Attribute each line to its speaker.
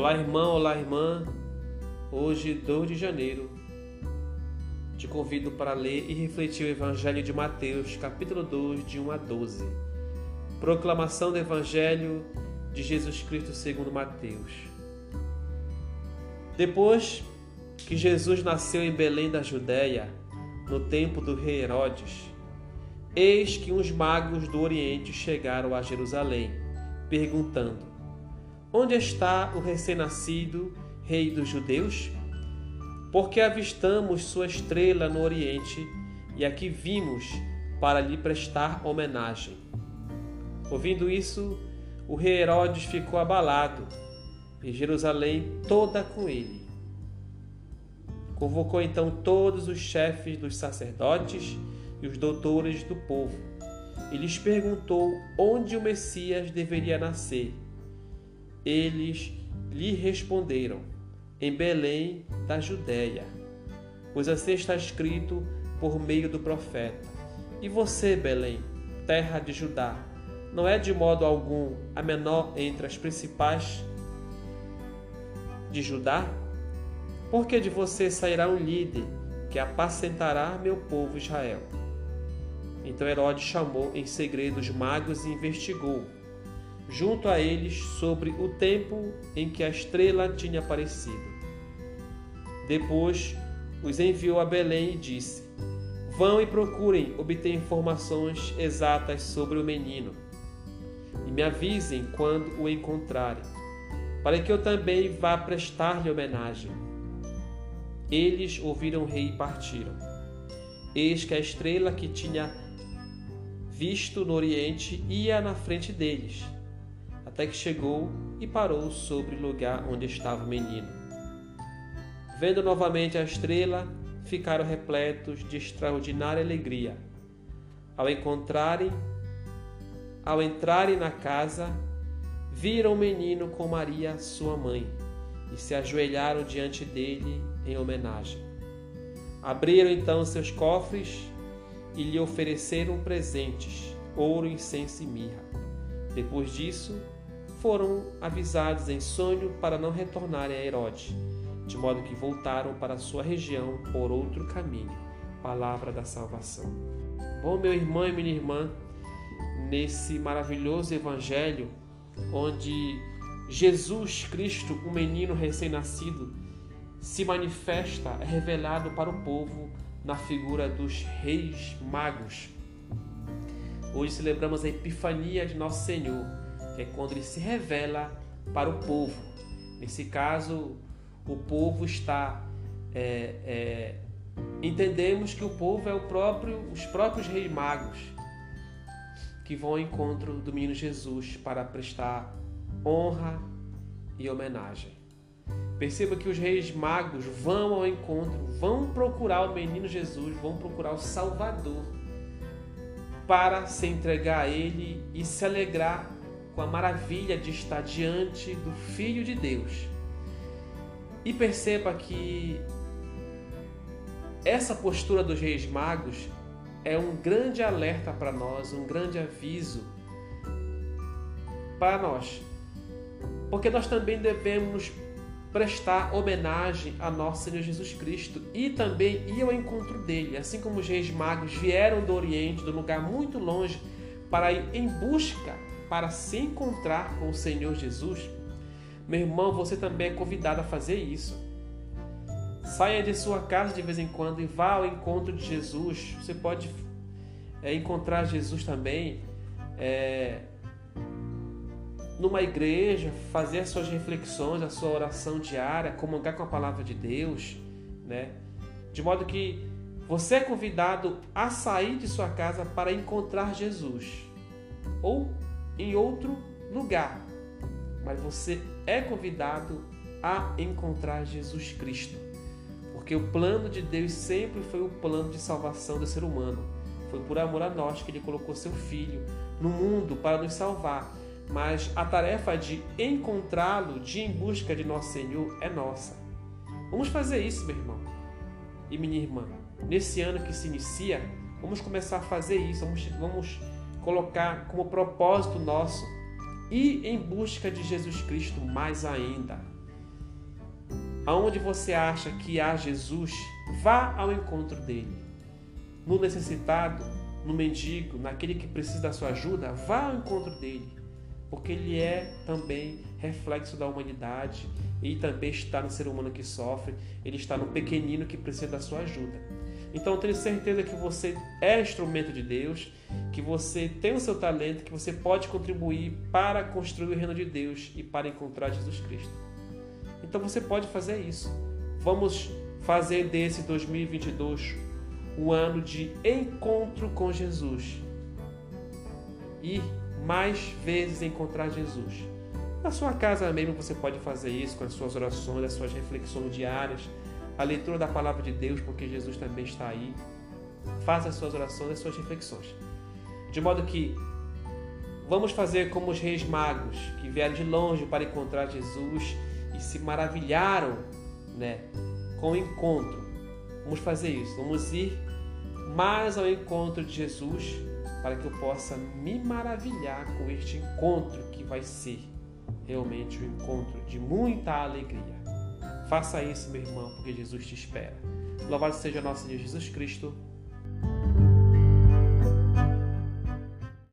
Speaker 1: Olá, irmão, olá, irmã. Hoje, 2 de janeiro, te convido para ler e refletir o Evangelho de Mateus, capítulo 2, de 1 a 12. Proclamação do Evangelho de Jesus Cristo segundo Mateus. Depois que Jesus nasceu em Belém da Judéia, no tempo do rei Herodes, eis que uns magos do Oriente chegaram a Jerusalém, perguntando: Onde está o recém-nascido Rei dos Judeus? Porque avistamos sua estrela no Oriente e aqui vimos para lhe prestar homenagem. Ouvindo isso, o rei Herodes ficou abalado e Jerusalém toda com ele. Convocou então todos os chefes dos sacerdotes e os doutores do povo e lhes perguntou onde o Messias deveria nascer. Eles lhe responderam: Em Belém da Judéia, pois assim está escrito por meio do profeta. E você, Belém, terra de Judá, não é de modo algum a menor entre as principais de Judá? Porque de você sairá um líder que apacentará meu povo Israel. Então Herodes chamou em segredo os magos e investigou junto a eles sobre o tempo em que a estrela tinha aparecido. Depois os enviou a Belém e disse: Vão e procurem obter informações exatas sobre o menino e me avisem quando o encontrarem, para que eu também vá prestar-lhe homenagem. Eles ouviram o rei e partiram. Eis que a estrela que tinha visto no oriente ia na frente deles até que chegou e parou sobre o lugar onde estava o menino. Vendo novamente a estrela, ficaram repletos de extraordinária alegria. Ao encontrarem, ao entrarem na casa, viram o menino com Maria, sua mãe, e se ajoelharam diante dele em homenagem. Abriram então seus cofres e lhe ofereceram presentes, ouro, incenso e mirra. Depois disso, foram avisados em sonho para não retornarem a Herodes, de modo que voltaram para sua região por outro caminho. Palavra da salvação. Bom, meu irmão e minha irmã, nesse maravilhoso evangelho onde Jesus Cristo, o menino recém-nascido, se manifesta, é revelado para o povo na figura dos reis magos. Hoje celebramos a Epifania de Nosso Senhor é quando ele se revela para o povo. Nesse caso, o povo está. É, é, entendemos que o povo é o próprio, os próprios reis magos que vão ao encontro do menino Jesus para prestar honra e homenagem. Perceba que os reis magos vão ao encontro, vão procurar o menino Jesus, vão procurar o Salvador para se entregar a ele e se alegrar com a maravilha de estar diante do Filho de Deus. E perceba que essa postura dos Reis Magos é um grande alerta para nós, um grande aviso para nós. Porque nós também devemos prestar homenagem a nosso Senhor Jesus Cristo e também ir ao encontro dele, assim como os reis magos vieram do Oriente, um lugar muito longe, para ir em busca para se encontrar com o Senhor Jesus, meu irmão, você também é convidado a fazer isso. Saia de sua casa de vez em quando e vá ao encontro de Jesus. Você pode é, encontrar Jesus também é, numa igreja, fazer as suas reflexões, a sua oração diária, comungar com a palavra de Deus, né? De modo que você é convidado a sair de sua casa para encontrar Jesus. Ou em outro lugar, mas você é convidado a encontrar Jesus Cristo. Porque o plano de Deus sempre foi o plano de salvação do ser humano. Foi por amor a nós que ele colocou seu filho no mundo para nos salvar. Mas a tarefa de encontrá-lo, de ir em busca de nosso Senhor, é nossa. Vamos fazer isso, meu irmão e minha irmã. Nesse ano que se inicia, vamos começar a fazer isso. Vamos, vamos colocar como propósito nosso ir em busca de Jesus Cristo mais ainda. Aonde você acha que há Jesus, vá ao encontro dele. No necessitado, no mendigo, naquele que precisa da sua ajuda, vá ao encontro dele, porque ele é também reflexo da humanidade e também está no ser humano que sofre, ele está no pequenino que precisa da sua ajuda. Então tenho certeza que você é instrumento de Deus, que você tem o seu talento, que você pode contribuir para construir o reino de Deus e para encontrar Jesus Cristo. Então você pode fazer isso. Vamos fazer desse 2022 um ano de encontro com Jesus. Ir mais vezes encontrar Jesus. Na sua casa mesmo você pode fazer isso com as suas orações, as suas reflexões diárias, a leitura da palavra de Deus, porque Jesus também está aí. Faça as suas orações, as suas reflexões. De modo que vamos fazer como os reis magos que vieram de longe para encontrar Jesus e se maravilharam, né, com o encontro. Vamos fazer isso. Vamos ir mais ao encontro de Jesus para que eu possa me maravilhar com este encontro que vai ser realmente um encontro de muita alegria. Faça isso, meu irmão, porque Jesus te espera. Louvado seja nosso Deus Jesus Cristo.